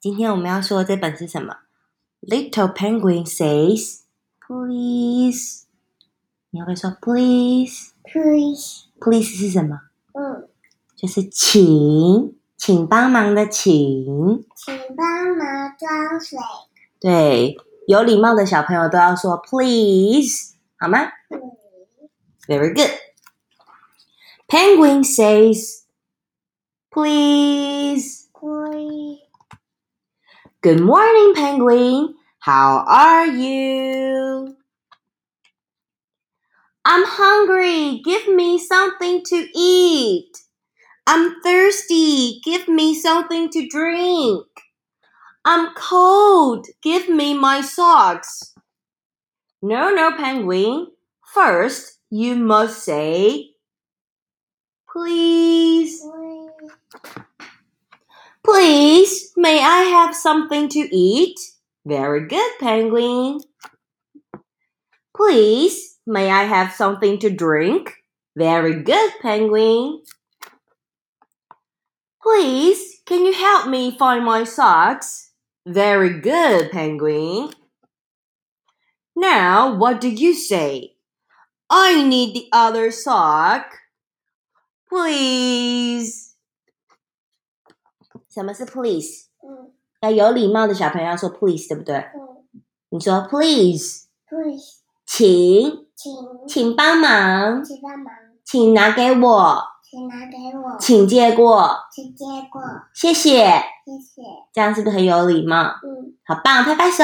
今天我们要说的这本是什么？Little Penguin says, "Please." 你要不要说 "Please"？ Please， Please 是什么？嗯，就是请，请帮忙的请。请帮忙装水。对，有礼貌的小朋友都要说 "Please"，好吗嗯？Very good. Penguin says, "Please." Please, Good morning, Penguin. How are you? I'm hungry. Give me something to eat. I'm thirsty. Give me something to drink. I'm cold. Give me my socks. No, no, Penguin. First, you must say, Please. please, Please, may I have something to eat? Very good, Penguin. Please, may I have something to drink? Very good, Penguin. Please, can you help me find my socks? Very good, Penguin. Now, what do you say? I need the other sock. Please. 什么是 please？ 嗯要有礼貌的小朋友要说 please，对不对？嗯你说 please，，Please，请，请请帮忙，请帮忙，请拿给我，请拿给我，请借过，请借过，谢谢。谢谢。这样是不是很有礼貌？嗯。好棒，拍拍手。